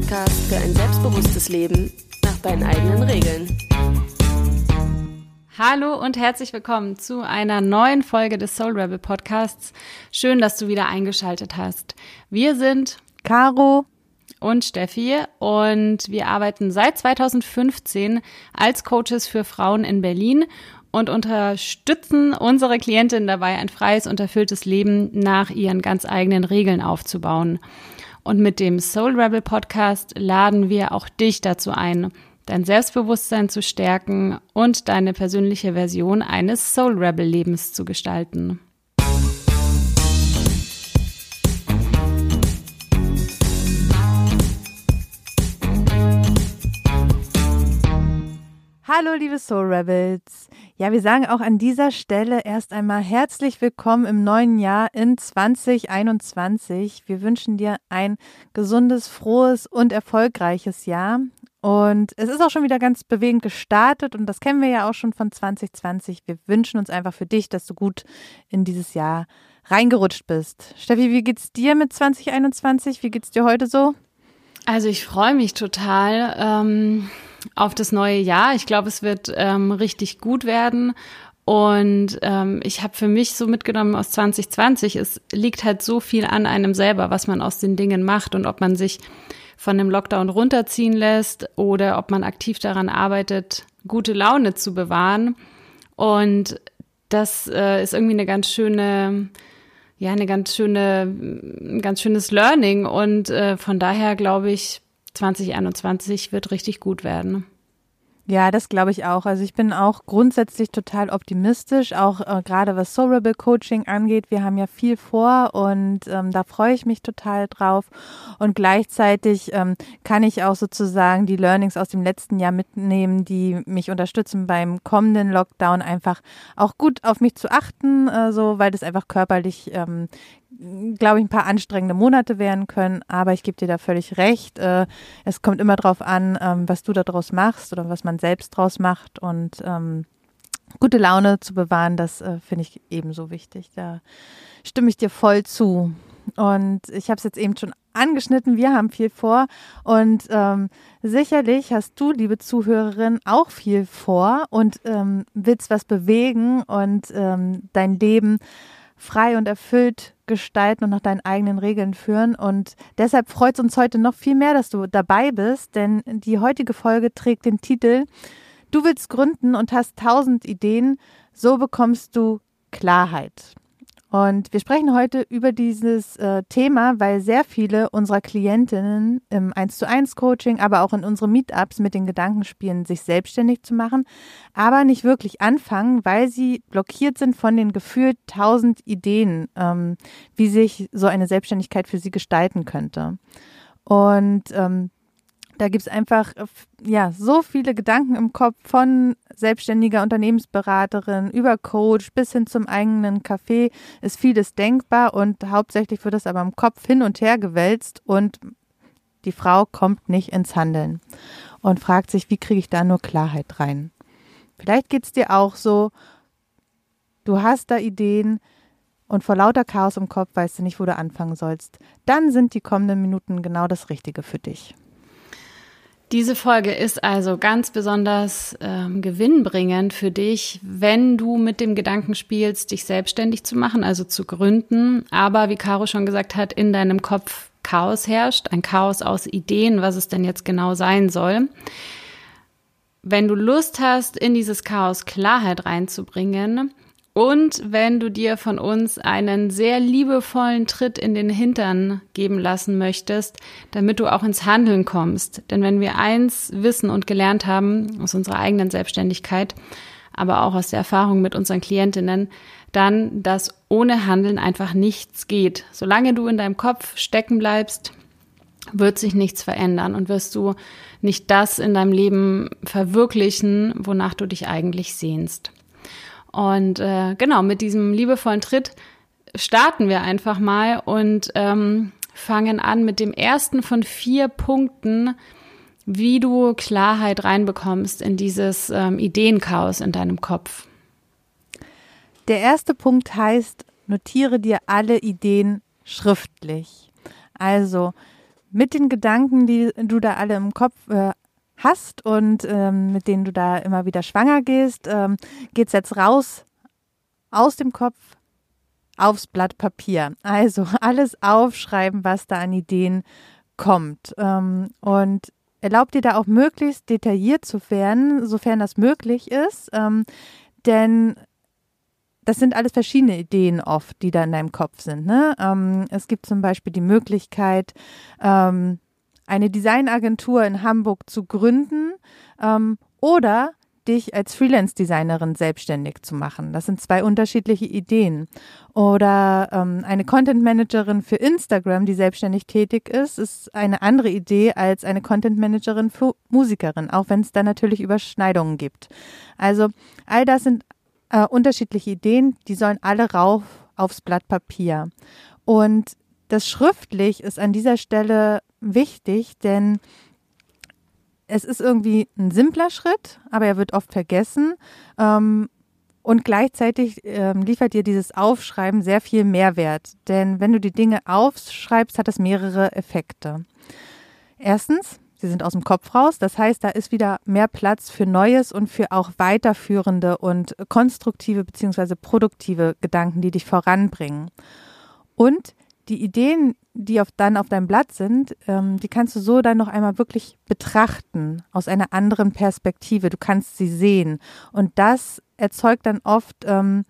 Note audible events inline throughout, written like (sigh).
Podcast für ein selbstbewusstes Leben nach deinen eigenen Regeln. Hallo und herzlich willkommen zu einer neuen Folge des Soul Rebel Podcasts. Schön, dass du wieder eingeschaltet hast. Wir sind Caro und Steffi und wir arbeiten seit 2015 als Coaches für Frauen in Berlin und unterstützen unsere Klientinnen dabei, ein freies und erfülltes Leben nach ihren ganz eigenen Regeln aufzubauen. Und mit dem Soul Rebel Podcast laden wir auch dich dazu ein, dein Selbstbewusstsein zu stärken und deine persönliche Version eines Soul Rebel Lebens zu gestalten. Hallo, liebe Soul Rebels. Ja, wir sagen auch an dieser Stelle erst einmal herzlich willkommen im neuen Jahr in 2021. Wir wünschen dir ein gesundes, frohes und erfolgreiches Jahr. Und es ist auch schon wieder ganz bewegend gestartet und das kennen wir ja auch schon von 2020. Wir wünschen uns einfach für dich, dass du gut in dieses Jahr reingerutscht bist. Steffi, wie geht's dir mit 2021? Wie geht's dir heute so? Also ich freue mich total. Ähm auf das neue Jahr. Ich glaube, es wird ähm, richtig gut werden. Und ähm, ich habe für mich so mitgenommen aus 2020, es liegt halt so viel an einem selber, was man aus den Dingen macht und ob man sich von dem Lockdown runterziehen lässt oder ob man aktiv daran arbeitet, gute Laune zu bewahren. Und das äh, ist irgendwie eine ganz schöne, ja, eine ganz schöne, ein ganz schönes Learning. Und äh, von daher glaube ich, 2021 wird richtig gut werden. Ja, das glaube ich auch. Also ich bin auch grundsätzlich total optimistisch, auch äh, gerade was Soulable Coaching angeht. Wir haben ja viel vor und ähm, da freue ich mich total drauf. Und gleichzeitig ähm, kann ich auch sozusagen die Learnings aus dem letzten Jahr mitnehmen, die mich unterstützen beim kommenden Lockdown einfach auch gut auf mich zu achten, äh, so weil das einfach körperlich ähm, glaube ich, ein paar anstrengende Monate werden können, aber ich gebe dir da völlig recht. Äh, es kommt immer darauf an, ähm, was du daraus machst oder was man selbst draus macht und ähm, gute Laune zu bewahren, das äh, finde ich ebenso wichtig. Da stimme ich dir voll zu. Und ich habe es jetzt eben schon angeschnitten, wir haben viel vor und ähm, sicherlich hast du, liebe Zuhörerin, auch viel vor und ähm, willst was bewegen und ähm, dein Leben frei und erfüllt gestalten und nach deinen eigenen Regeln führen. Und deshalb freut es uns heute noch viel mehr, dass du dabei bist, denn die heutige Folge trägt den Titel Du willst gründen und hast tausend Ideen, so bekommst du Klarheit. Und wir sprechen heute über dieses äh, Thema, weil sehr viele unserer Klientinnen im 1 zu 1 Coaching, aber auch in unseren Meetups mit den Gedanken spielen, sich selbstständig zu machen, aber nicht wirklich anfangen, weil sie blockiert sind von den gefühlt tausend Ideen, ähm, wie sich so eine Selbstständigkeit für sie gestalten könnte. Und ähm, da gibt es einfach äh, ja so viele Gedanken im Kopf von selbstständiger Unternehmensberaterin über Coach bis hin zum eigenen Café ist vieles denkbar und hauptsächlich wird das aber im Kopf hin und her gewälzt und die Frau kommt nicht ins Handeln und fragt sich, wie kriege ich da nur Klarheit rein. Vielleicht geht es dir auch so, du hast da Ideen, und vor lauter Chaos im Kopf weißt du nicht, wo du anfangen sollst, dann sind die kommenden Minuten genau das Richtige für dich. Diese Folge ist also ganz besonders ähm, gewinnbringend für dich, wenn du mit dem Gedanken spielst, dich selbstständig zu machen, also zu gründen, aber wie Caro schon gesagt hat, in deinem Kopf Chaos herrscht, ein Chaos aus Ideen, was es denn jetzt genau sein soll. Wenn du Lust hast, in dieses Chaos Klarheit reinzubringen, und wenn du dir von uns einen sehr liebevollen Tritt in den Hintern geben lassen möchtest, damit du auch ins Handeln kommst. Denn wenn wir eins wissen und gelernt haben aus unserer eigenen Selbstständigkeit, aber auch aus der Erfahrung mit unseren Klientinnen, dann, dass ohne Handeln einfach nichts geht. Solange du in deinem Kopf stecken bleibst, wird sich nichts verändern und wirst du nicht das in deinem Leben verwirklichen, wonach du dich eigentlich sehnst. Und äh, genau, mit diesem liebevollen Tritt starten wir einfach mal und ähm, fangen an mit dem ersten von vier Punkten, wie du Klarheit reinbekommst in dieses ähm, Ideenchaos in deinem Kopf. Der erste Punkt heißt, notiere dir alle Ideen schriftlich. Also mit den Gedanken, die du da alle im Kopf äh, hast und ähm, mit denen du da immer wieder schwanger gehst, ähm, geht's jetzt raus aus dem Kopf aufs Blatt Papier. Also alles aufschreiben, was da an Ideen kommt. Ähm, und erlaubt dir da auch möglichst detailliert zu werden, sofern das möglich ist. Ähm, denn das sind alles verschiedene Ideen oft, die da in deinem Kopf sind. Ne? Ähm, es gibt zum Beispiel die Möglichkeit, ähm, eine Designagentur in Hamburg zu gründen ähm, oder dich als Freelance-Designerin selbstständig zu machen. Das sind zwei unterschiedliche Ideen. Oder ähm, eine Content-Managerin für Instagram, die selbstständig tätig ist, ist eine andere Idee als eine Content-Managerin für Musikerin, auch wenn es da natürlich Überschneidungen gibt. Also all das sind äh, unterschiedliche Ideen, die sollen alle rauf aufs Blatt Papier. Und das schriftlich ist an dieser Stelle wichtig, denn es ist irgendwie ein simpler Schritt, aber er wird oft vergessen. Ähm, und gleichzeitig ähm, liefert dir dieses Aufschreiben sehr viel Mehrwert. Denn wenn du die Dinge aufschreibst, hat das mehrere Effekte. Erstens, sie sind aus dem Kopf raus. Das heißt, da ist wieder mehr Platz für Neues und für auch weiterführende und konstruktive beziehungsweise produktive Gedanken, die dich voranbringen. Und die Ideen, die auf, dann auf deinem Blatt sind, ähm, die kannst du so dann noch einmal wirklich betrachten aus einer anderen Perspektive. Du kannst sie sehen. Und das erzeugt dann oft, ähm,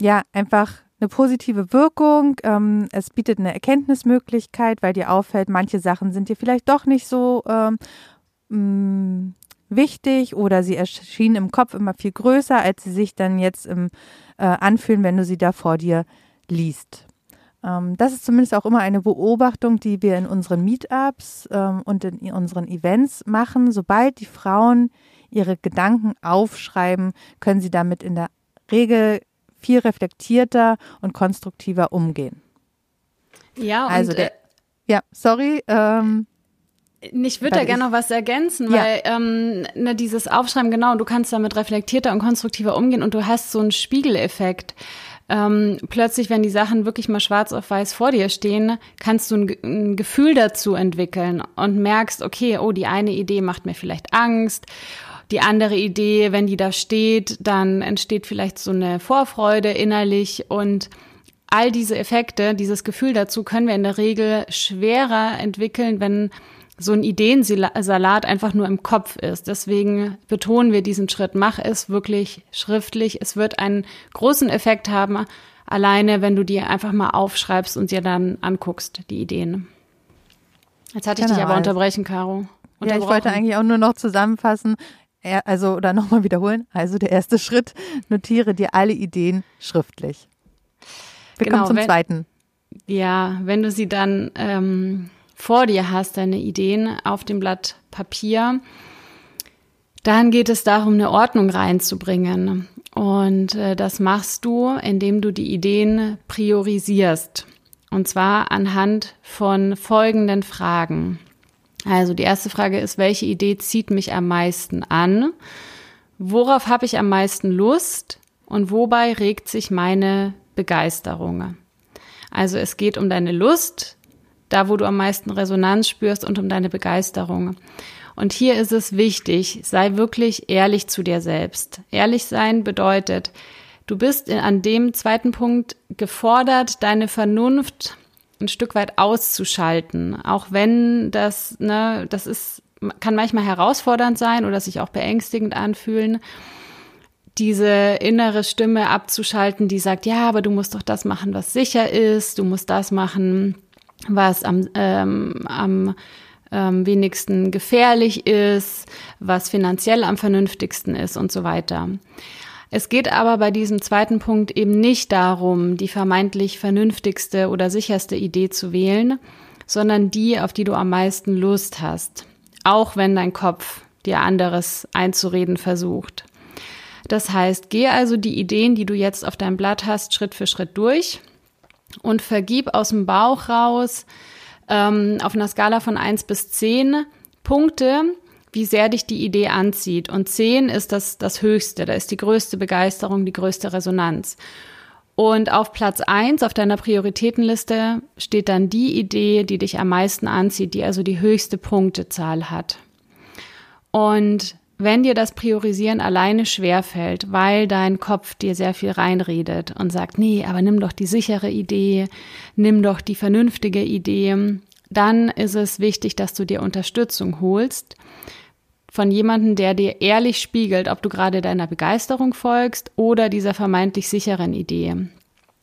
ja, einfach eine positive Wirkung. Ähm, es bietet eine Erkenntnismöglichkeit, weil dir auffällt, manche Sachen sind dir vielleicht doch nicht so ähm, mm, wichtig oder sie erschienen im Kopf immer viel größer, als sie sich dann jetzt im, äh, anfühlen, wenn du sie da vor dir liest. Ähm, das ist zumindest auch immer eine Beobachtung, die wir in unseren Meetups ähm, und in unseren Events machen. Sobald die Frauen ihre Gedanken aufschreiben, können sie damit in der Regel viel reflektierter und konstruktiver umgehen. Ja, also der, äh, ja, sorry. Ähm, ich würde da gerne noch was ergänzen, ja. weil ähm, ne, dieses Aufschreiben, genau, du kannst damit reflektierter und konstruktiver umgehen und du hast so einen Spiegeleffekt ähm, plötzlich, wenn die Sachen wirklich mal schwarz auf weiß vor dir stehen, kannst du ein, ein Gefühl dazu entwickeln und merkst, okay, oh, die eine Idee macht mir vielleicht Angst. Die andere Idee, wenn die da steht, dann entsteht vielleicht so eine Vorfreude innerlich. Und all diese Effekte, dieses Gefühl dazu können wir in der Regel schwerer entwickeln, wenn so ein Ideensalat einfach nur im Kopf ist. Deswegen betonen wir diesen Schritt. Mach es wirklich schriftlich. Es wird einen großen Effekt haben, alleine wenn du dir einfach mal aufschreibst und dir dann anguckst, die Ideen. Jetzt hatte ich genau. dich aber unterbrechen, Caro. Ja, ich wollte eigentlich auch nur noch zusammenfassen, also oder nochmal wiederholen. Also der erste (laughs) Schritt, notiere dir alle Ideen schriftlich. Wir genau, kommen zum wenn, zweiten. Ja, wenn du sie dann ähm, vor dir hast, deine Ideen auf dem Blatt Papier, dann geht es darum, eine Ordnung reinzubringen. Und äh, das machst du, indem du die Ideen priorisierst. Und zwar anhand von folgenden Fragen. Also die erste Frage ist, welche Idee zieht mich am meisten an? Worauf habe ich am meisten Lust? Und wobei regt sich meine Begeisterung? Also es geht um deine Lust, da wo du am meisten Resonanz spürst und um deine Begeisterung. Und hier ist es wichtig, sei wirklich ehrlich zu dir selbst. Ehrlich sein bedeutet, du bist an dem zweiten Punkt gefordert, deine Vernunft ein Stück weit auszuschalten, auch wenn das, ne, das ist, kann manchmal herausfordernd sein oder sich auch beängstigend anfühlen diese innere Stimme abzuschalten, die sagt, ja, aber du musst doch das machen, was sicher ist, du musst das machen, was am, ähm, am ähm, wenigsten gefährlich ist, was finanziell am vernünftigsten ist und so weiter. Es geht aber bei diesem zweiten Punkt eben nicht darum, die vermeintlich vernünftigste oder sicherste Idee zu wählen, sondern die, auf die du am meisten Lust hast, auch wenn dein Kopf dir anderes einzureden versucht. Das heißt, geh also die Ideen, die du jetzt auf deinem Blatt hast, Schritt für Schritt durch und vergib aus dem Bauch raus ähm, auf einer Skala von eins bis zehn Punkte, wie sehr dich die Idee anzieht. Und zehn ist das, das Höchste, da ist die größte Begeisterung, die größte Resonanz. Und auf Platz eins auf deiner Prioritätenliste steht dann die Idee, die dich am meisten anzieht, die also die höchste Punktezahl hat. Und wenn dir das Priorisieren alleine schwerfällt, weil dein Kopf dir sehr viel reinredet und sagt, nee, aber nimm doch die sichere Idee, nimm doch die vernünftige Idee, dann ist es wichtig, dass du dir Unterstützung holst von jemandem, der dir ehrlich spiegelt, ob du gerade deiner Begeisterung folgst oder dieser vermeintlich sicheren Idee. Und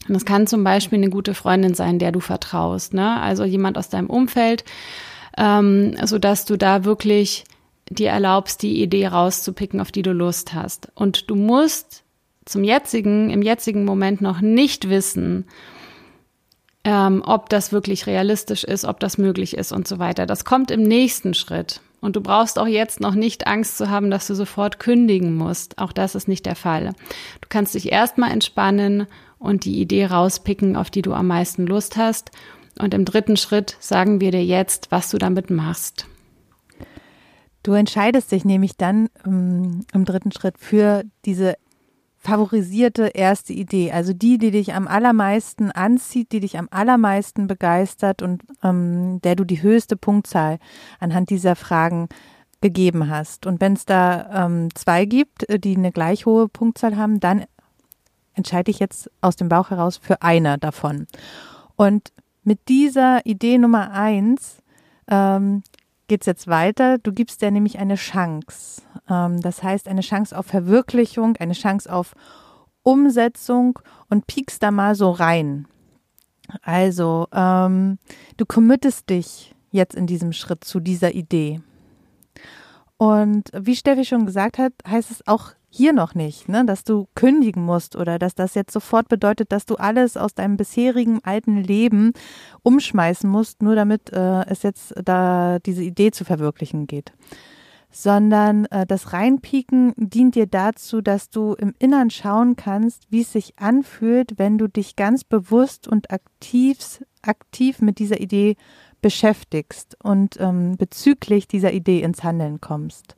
das kann zum Beispiel eine gute Freundin sein, der du vertraust, ne? Also jemand aus deinem Umfeld, ähm, so du da wirklich dir erlaubst, die Idee rauszupicken, auf die du Lust hast. Und du musst zum jetzigen, im jetzigen Moment noch nicht wissen, ähm, ob das wirklich realistisch ist, ob das möglich ist und so weiter. Das kommt im nächsten Schritt. Und du brauchst auch jetzt noch nicht Angst zu haben, dass du sofort kündigen musst. Auch das ist nicht der Fall. Du kannst dich erstmal entspannen und die Idee rauspicken, auf die du am meisten Lust hast. Und im dritten Schritt sagen wir dir jetzt, was du damit machst. Du entscheidest dich nämlich dann um, im dritten Schritt für diese favorisierte erste Idee, also die, die dich am allermeisten anzieht, die dich am allermeisten begeistert und ähm, der du die höchste Punktzahl anhand dieser Fragen gegeben hast. Und wenn es da ähm, zwei gibt, äh, die eine gleich hohe Punktzahl haben, dann entscheide ich jetzt aus dem Bauch heraus für eine davon. Und mit dieser Idee Nummer eins ähm, geht es jetzt weiter. Du gibst dir nämlich eine Chance. Ähm, das heißt, eine Chance auf Verwirklichung, eine Chance auf Umsetzung und piekst da mal so rein. Also, ähm, du committest dich jetzt in diesem Schritt zu dieser Idee. Und wie Steffi schon gesagt hat, heißt es auch hier noch nicht, ne, dass du kündigen musst oder dass das jetzt sofort bedeutet, dass du alles aus deinem bisherigen alten Leben umschmeißen musst, nur damit äh, es jetzt da diese Idee zu verwirklichen geht. Sondern äh, das Reinpieken dient dir dazu, dass du im Innern schauen kannst, wie es sich anfühlt, wenn du dich ganz bewusst und aktiv, aktiv mit dieser Idee beschäftigst und ähm, bezüglich dieser Idee ins Handeln kommst.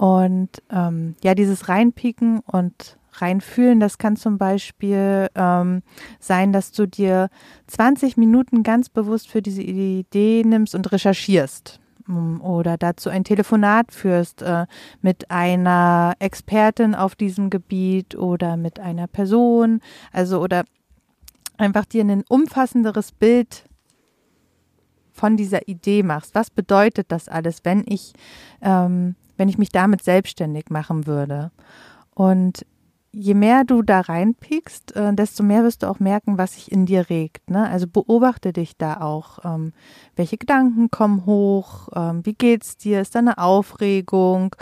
Und ähm, ja, dieses Reinpieken und reinfühlen, das kann zum Beispiel ähm, sein, dass du dir 20 Minuten ganz bewusst für diese Idee nimmst und recherchierst mm, oder dazu ein Telefonat führst äh, mit einer Expertin auf diesem Gebiet oder mit einer Person, also oder einfach dir ein umfassenderes Bild von dieser Idee machst. Was bedeutet das alles, wenn ich ähm, wenn ich mich damit selbstständig machen würde. Und je mehr du da reinpiekst, äh, desto mehr wirst du auch merken, was sich in dir regt. Ne? Also beobachte dich da auch. Ähm, welche Gedanken kommen hoch? Ähm, wie geht's dir? Ist da eine Aufregung?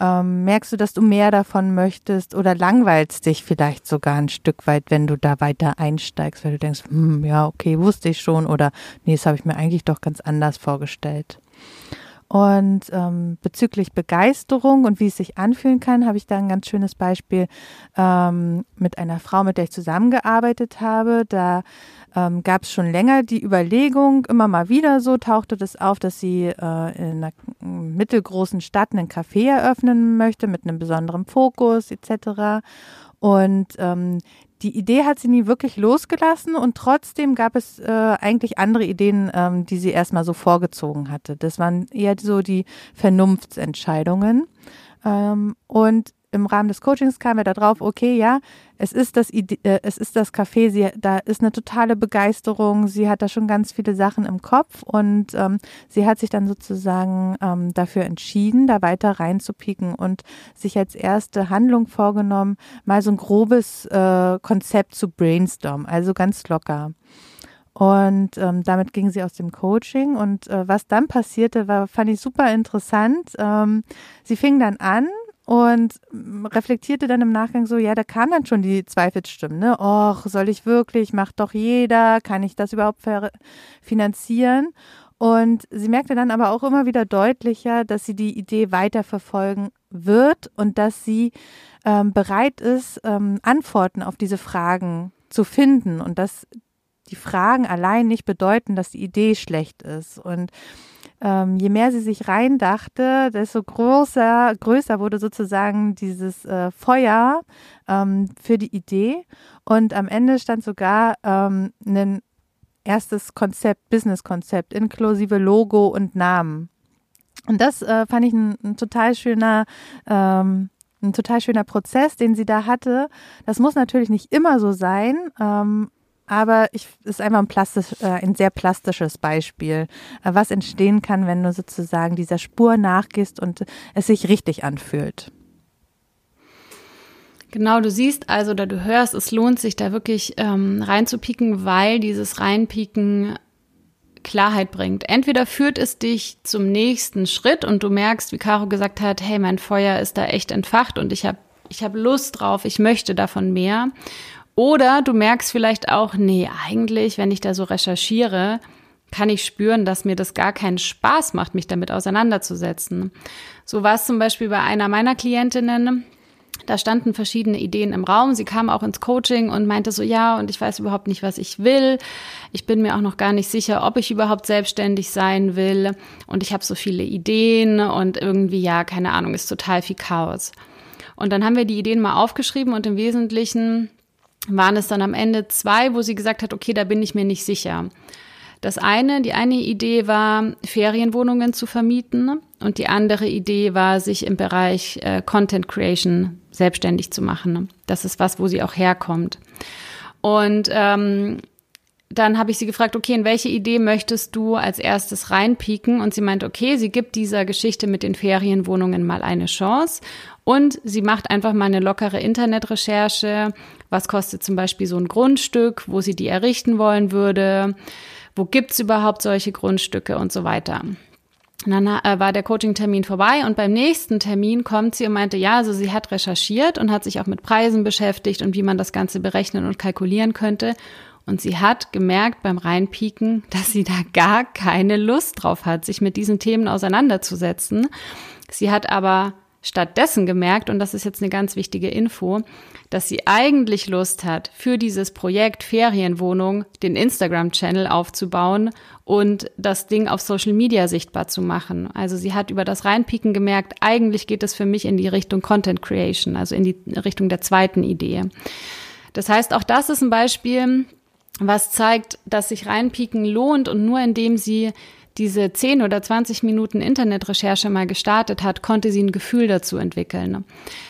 Ähm, merkst du, dass du mehr davon möchtest oder langweilst dich vielleicht sogar ein Stück weit, wenn du da weiter einsteigst, weil du denkst, hm, ja, okay, wusste ich schon oder nee, das habe ich mir eigentlich doch ganz anders vorgestellt. Und ähm, bezüglich Begeisterung und wie es sich anfühlen kann, habe ich da ein ganz schönes Beispiel ähm, mit einer Frau, mit der ich zusammengearbeitet habe. Da ähm, gab es schon länger die Überlegung, immer mal wieder so tauchte das auf, dass sie äh, in einer mittelgroßen Stadt einen Café eröffnen möchte mit einem besonderen Fokus etc. Und ähm, die Idee hat sie nie wirklich losgelassen und trotzdem gab es äh, eigentlich andere Ideen, ähm, die sie erstmal so vorgezogen hatte. Das waren eher so die Vernunftsentscheidungen. Ähm, und im Rahmen des Coachings kamen wir da drauf, okay, ja, es ist das, Ide äh, es ist das Café, sie, da ist eine totale Begeisterung, sie hat da schon ganz viele Sachen im Kopf und ähm, sie hat sich dann sozusagen ähm, dafür entschieden, da weiter reinzupieken und sich als erste Handlung vorgenommen, mal so ein grobes äh, Konzept zu brainstormen, also ganz locker. Und ähm, damit ging sie aus dem Coaching. Und äh, was dann passierte, war, fand ich super interessant. Ähm, sie fing dann an, und reflektierte dann im Nachgang so, ja, da kam dann schon die Zweifelsstimmen, ne? Och, soll ich wirklich, macht doch jeder, kann ich das überhaupt finanzieren? Und sie merkte dann aber auch immer wieder deutlicher, dass sie die Idee weiterverfolgen wird und dass sie ähm, bereit ist, ähm, Antworten auf diese Fragen zu finden und dass die Fragen allein nicht bedeuten, dass die Idee schlecht ist. Und ähm, je mehr sie sich reindachte, desto größer, größer wurde sozusagen dieses äh, Feuer ähm, für die Idee. Und am Ende stand sogar ähm, ein erstes Konzept, Business-Konzept, inklusive Logo und Namen. Und das äh, fand ich ein, ein total schöner, ähm, ein total schöner Prozess, den sie da hatte. Das muss natürlich nicht immer so sein, ähm, aber ich ist einfach ein, plastisch, äh, ein sehr plastisches Beispiel, äh, was entstehen kann, wenn du sozusagen dieser Spur nachgehst und es sich richtig anfühlt. Genau, du siehst also oder du hörst, es lohnt sich da wirklich ähm, reinzupieken, weil dieses Reinpieken Klarheit bringt. Entweder führt es dich zum nächsten Schritt und du merkst, wie Caro gesagt hat, hey, mein Feuer ist da echt entfacht und ich habe ich hab Lust drauf, ich möchte davon mehr. Oder du merkst vielleicht auch, nee, eigentlich, wenn ich da so recherchiere, kann ich spüren, dass mir das gar keinen Spaß macht, mich damit auseinanderzusetzen. So war es zum Beispiel bei einer meiner Klientinnen. Da standen verschiedene Ideen im Raum. Sie kam auch ins Coaching und meinte so, ja, und ich weiß überhaupt nicht, was ich will. Ich bin mir auch noch gar nicht sicher, ob ich überhaupt selbstständig sein will. Und ich habe so viele Ideen und irgendwie, ja, keine Ahnung, ist total viel Chaos. Und dann haben wir die Ideen mal aufgeschrieben und im Wesentlichen waren es dann am Ende zwei, wo sie gesagt hat, okay, da bin ich mir nicht sicher. Das eine, die eine Idee war, Ferienwohnungen zu vermieten und die andere Idee war, sich im Bereich äh, Content Creation selbstständig zu machen. Das ist was, wo sie auch herkommt. Und ähm, dann habe ich sie gefragt, okay, in welche Idee möchtest du als erstes reinpieken? Und sie meint, okay, sie gibt dieser Geschichte mit den Ferienwohnungen mal eine Chance und sie macht einfach mal eine lockere Internetrecherche. Was kostet zum Beispiel so ein Grundstück, wo sie die errichten wollen würde? Wo gibt's überhaupt solche Grundstücke und so weiter? Und dann äh, war der Coaching-Termin vorbei und beim nächsten Termin kommt sie und meinte, ja, also sie hat recherchiert und hat sich auch mit Preisen beschäftigt und wie man das Ganze berechnen und kalkulieren könnte. Und sie hat gemerkt beim Reinpieken, (laughs) dass sie da gar keine Lust drauf hat, sich mit diesen Themen auseinanderzusetzen. Sie hat aber stattdessen gemerkt, und das ist jetzt eine ganz wichtige Info, dass sie eigentlich Lust hat, für dieses Projekt Ferienwohnung den Instagram-Channel aufzubauen und das Ding auf Social Media sichtbar zu machen. Also sie hat über das Reinpieken gemerkt, eigentlich geht es für mich in die Richtung Content Creation, also in die Richtung der zweiten Idee. Das heißt, auch das ist ein Beispiel, was zeigt, dass sich Reinpieken lohnt und nur indem sie diese 10 oder 20 Minuten Internetrecherche mal gestartet hat, konnte sie ein Gefühl dazu entwickeln.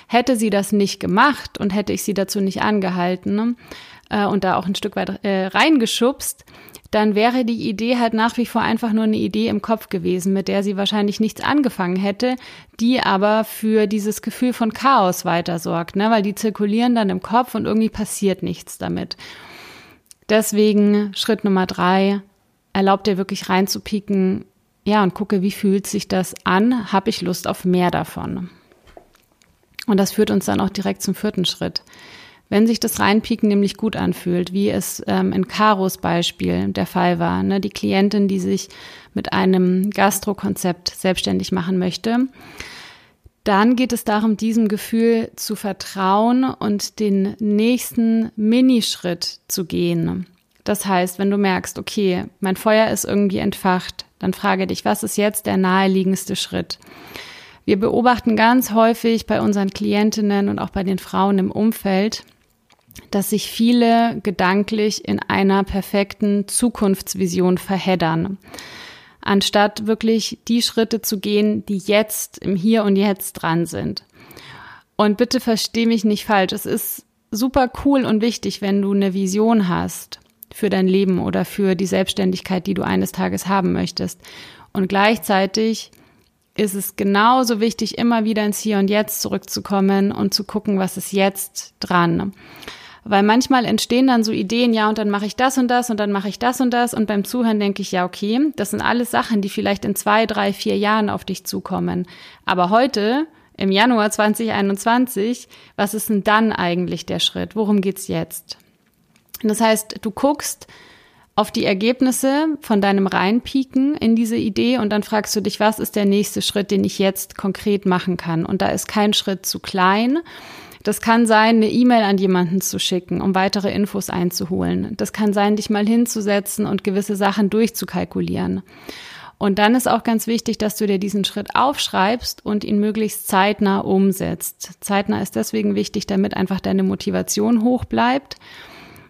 Hätte sie das nicht gemacht und hätte ich sie dazu nicht angehalten äh, und da auch ein Stück weit äh, reingeschubst, dann wäre die Idee halt nach wie vor einfach nur eine Idee im Kopf gewesen, mit der sie wahrscheinlich nichts angefangen hätte, die aber für dieses Gefühl von Chaos weiter sorgt, ne? weil die zirkulieren dann im Kopf und irgendwie passiert nichts damit. Deswegen Schritt Nummer drei, erlaubt dir wirklich reinzupieken, ja, und gucke, wie fühlt sich das an? Habe ich Lust auf mehr davon? Und das führt uns dann auch direkt zum vierten Schritt. Wenn sich das Reinpieken nämlich gut anfühlt, wie es ähm, in Karos Beispiel der Fall war, ne, die Klientin, die sich mit einem Gastrokonzept selbstständig machen möchte, dann geht es darum, diesem Gefühl zu vertrauen und den nächsten Minischritt zu gehen. Das heißt, wenn du merkst, okay, mein Feuer ist irgendwie entfacht, dann frage dich, was ist jetzt der naheliegendste Schritt? Wir beobachten ganz häufig bei unseren Klientinnen und auch bei den Frauen im Umfeld, dass sich viele gedanklich in einer perfekten Zukunftsvision verheddern, anstatt wirklich die Schritte zu gehen, die jetzt im Hier und Jetzt dran sind. Und bitte versteh mich nicht falsch, es ist super cool und wichtig, wenn du eine Vision hast für dein Leben oder für die Selbstständigkeit, die du eines Tages haben möchtest. Und gleichzeitig ist es genauso wichtig, immer wieder ins Hier und Jetzt zurückzukommen und zu gucken, was ist jetzt dran. Weil manchmal entstehen dann so Ideen, ja, und dann mache ich das und das und dann mache ich das und das. Und beim Zuhören denke ich, ja, okay, das sind alles Sachen, die vielleicht in zwei, drei, vier Jahren auf dich zukommen. Aber heute, im Januar 2021, was ist denn dann eigentlich der Schritt? Worum geht's jetzt? Das heißt, du guckst auf die Ergebnisse von deinem Reinpieken in diese Idee und dann fragst du dich, was ist der nächste Schritt, den ich jetzt konkret machen kann? Und da ist kein Schritt zu klein. Das kann sein, eine E-Mail an jemanden zu schicken, um weitere Infos einzuholen. Das kann sein, dich mal hinzusetzen und gewisse Sachen durchzukalkulieren. Und dann ist auch ganz wichtig, dass du dir diesen Schritt aufschreibst und ihn möglichst zeitnah umsetzt. Zeitnah ist deswegen wichtig, damit einfach deine Motivation hoch bleibt.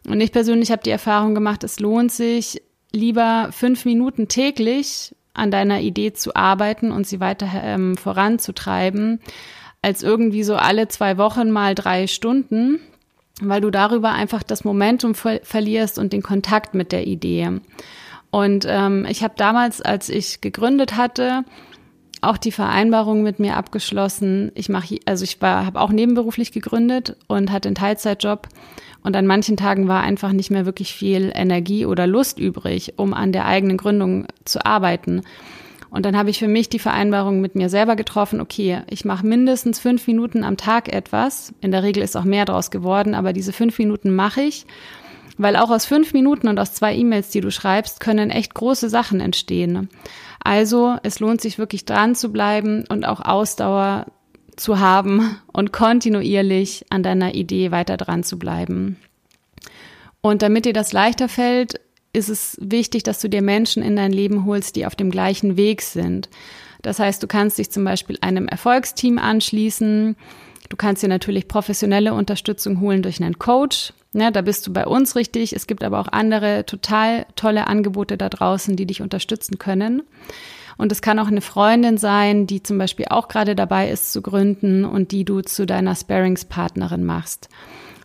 Und ich persönlich habe die Erfahrung gemacht, es lohnt sich, lieber fünf Minuten täglich an deiner Idee zu arbeiten und sie weiter ähm, voranzutreiben, als irgendwie so alle zwei Wochen mal drei Stunden, weil du darüber einfach das Momentum ver verlierst und den Kontakt mit der Idee. Und ähm, ich habe damals, als ich gegründet hatte, auch die Vereinbarung mit mir abgeschlossen. Ich mache, also ich war, habe auch nebenberuflich gegründet und hatte einen Teilzeitjob und an manchen Tagen war einfach nicht mehr wirklich viel Energie oder Lust übrig, um an der eigenen Gründung zu arbeiten. Und dann habe ich für mich die Vereinbarung mit mir selber getroffen, okay, ich mache mindestens fünf Minuten am Tag etwas. In der Regel ist auch mehr draus geworden, aber diese fünf Minuten mache ich. Weil auch aus fünf Minuten und aus zwei E-Mails, die du schreibst, können echt große Sachen entstehen. Also es lohnt sich wirklich dran zu bleiben und auch Ausdauer zu haben und kontinuierlich an deiner Idee weiter dran zu bleiben. Und damit dir das leichter fällt, ist es wichtig, dass du dir Menschen in dein Leben holst, die auf dem gleichen Weg sind. Das heißt, du kannst dich zum Beispiel einem Erfolgsteam anschließen. Du kannst dir natürlich professionelle Unterstützung holen durch einen Coach. Ja, da bist du bei uns richtig. Es gibt aber auch andere total tolle Angebote da draußen, die dich unterstützen können. Und es kann auch eine Freundin sein, die zum Beispiel auch gerade dabei ist zu gründen und die du zu deiner Sparingspartnerin machst.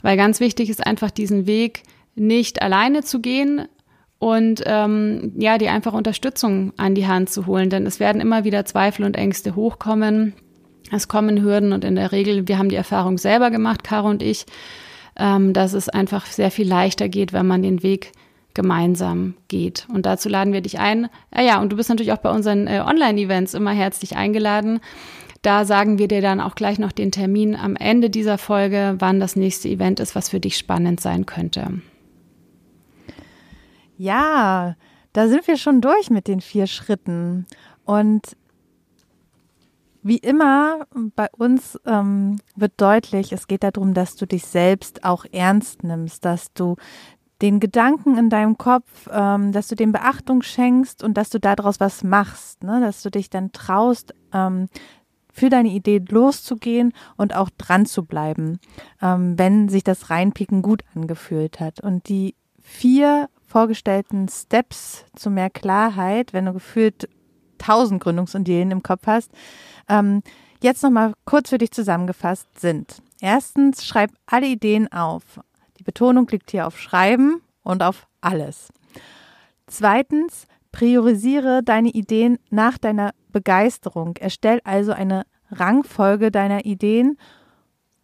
Weil ganz wichtig ist einfach diesen Weg nicht alleine zu gehen und ähm, ja, die einfach Unterstützung an die Hand zu holen. Denn es werden immer wieder Zweifel und Ängste hochkommen. Es kommen Hürden und in der Regel, wir haben die Erfahrung selber gemacht, Caro und ich, ähm, dass es einfach sehr viel leichter geht, wenn man den Weg gemeinsam geht. Und dazu laden wir dich ein. Ja, ja, und du bist natürlich auch bei unseren äh, Online-Events immer herzlich eingeladen. Da sagen wir dir dann auch gleich noch den Termin am Ende dieser Folge, wann das nächste Event ist, was für dich spannend sein könnte. Ja, da sind wir schon durch mit den vier Schritten. Und wie immer bei uns ähm, wird deutlich, es geht darum, dass du dich selbst auch ernst nimmst, dass du den Gedanken in deinem Kopf, ähm, dass du dem Beachtung schenkst und dass du daraus was machst, ne? dass du dich dann traust, ähm, für deine Idee loszugehen und auch dran zu bleiben, ähm, wenn sich das Reinpicken gut angefühlt hat. Und die vier vorgestellten Steps zu mehr Klarheit, wenn du gefühlt tausend Gründungsideen im Kopf hast, ähm, jetzt nochmal kurz für dich zusammengefasst sind. Erstens, schreib alle Ideen auf. Die Betonung liegt hier auf Schreiben und auf alles. Zweitens, priorisiere deine Ideen nach deiner Begeisterung. Erstell also eine Rangfolge deiner Ideen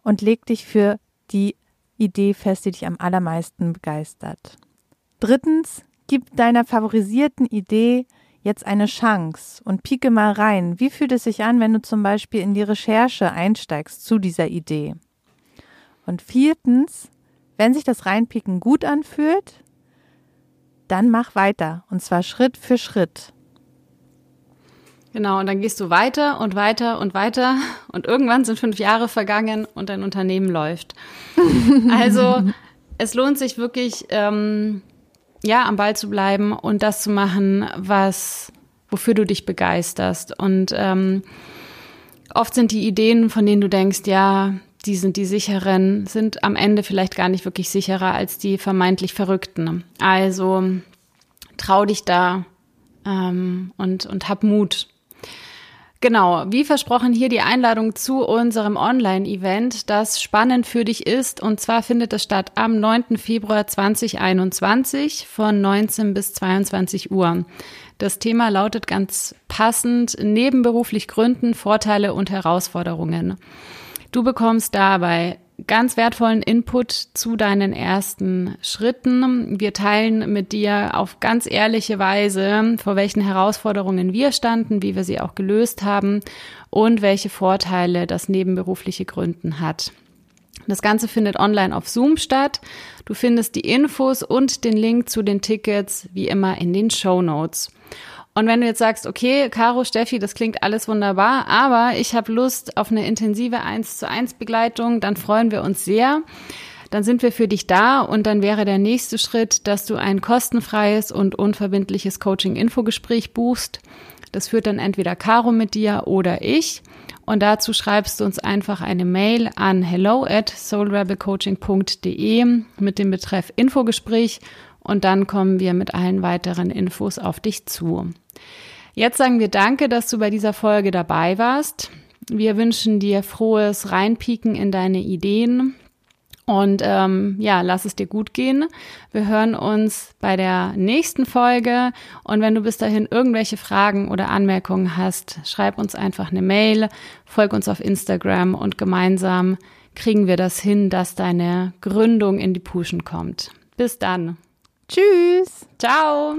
und leg dich für die Idee fest, die dich am allermeisten begeistert. Drittens, gib deiner favorisierten Idee jetzt eine Chance und pieke mal rein. Wie fühlt es sich an, wenn du zum Beispiel in die Recherche einsteigst zu dieser Idee? Und viertens, wenn sich das Reinpicken gut anfühlt, dann mach weiter und zwar Schritt für Schritt. Genau, und dann gehst du weiter und weiter und weiter und irgendwann sind fünf Jahre vergangen und dein Unternehmen läuft. (laughs) also es lohnt sich wirklich, ähm, ja, am Ball zu bleiben und das zu machen, was, wofür du dich begeisterst. Und ähm, oft sind die Ideen, von denen du denkst, ja, die sind die sicheren, sind am Ende vielleicht gar nicht wirklich sicherer als die vermeintlich Verrückten. Also trau dich da ähm, und, und hab Mut. Genau, wie versprochen hier die Einladung zu unserem Online-Event, das spannend für dich ist. Und zwar findet es statt am 9. Februar 2021 von 19 bis 22 Uhr. Das Thema lautet ganz passend nebenberuflich Gründen, Vorteile und Herausforderungen. Du bekommst dabei ganz wertvollen Input zu deinen ersten Schritten. Wir teilen mit dir auf ganz ehrliche Weise, vor welchen Herausforderungen wir standen, wie wir sie auch gelöst haben und welche Vorteile das nebenberufliche Gründen hat. Das Ganze findet online auf Zoom statt. Du findest die Infos und den Link zu den Tickets wie immer in den Show Notes. Und wenn du jetzt sagst, okay, Caro, Steffi, das klingt alles wunderbar, aber ich habe Lust auf eine intensive 1 zu 1 Begleitung, dann freuen wir uns sehr. dann sind wir für dich da und dann wäre der nächste Schritt, dass du ein kostenfreies und unverbindliches Coaching-Infogespräch buchst. Das führt dann entweder Caro mit dir oder ich. Und dazu schreibst du uns einfach eine Mail an hello at soulrebelcoaching.de mit dem Betreff Infogespräch und dann kommen wir mit allen weiteren Infos auf dich zu. Jetzt sagen wir danke, dass du bei dieser Folge dabei warst. Wir wünschen dir frohes Reinpieken in deine Ideen und ähm, ja, lass es dir gut gehen. Wir hören uns bei der nächsten Folge. Und wenn du bis dahin irgendwelche Fragen oder Anmerkungen hast, schreib uns einfach eine Mail, folg uns auf Instagram und gemeinsam kriegen wir das hin, dass deine Gründung in die Puschen kommt. Bis dann. Tschüss. Ciao.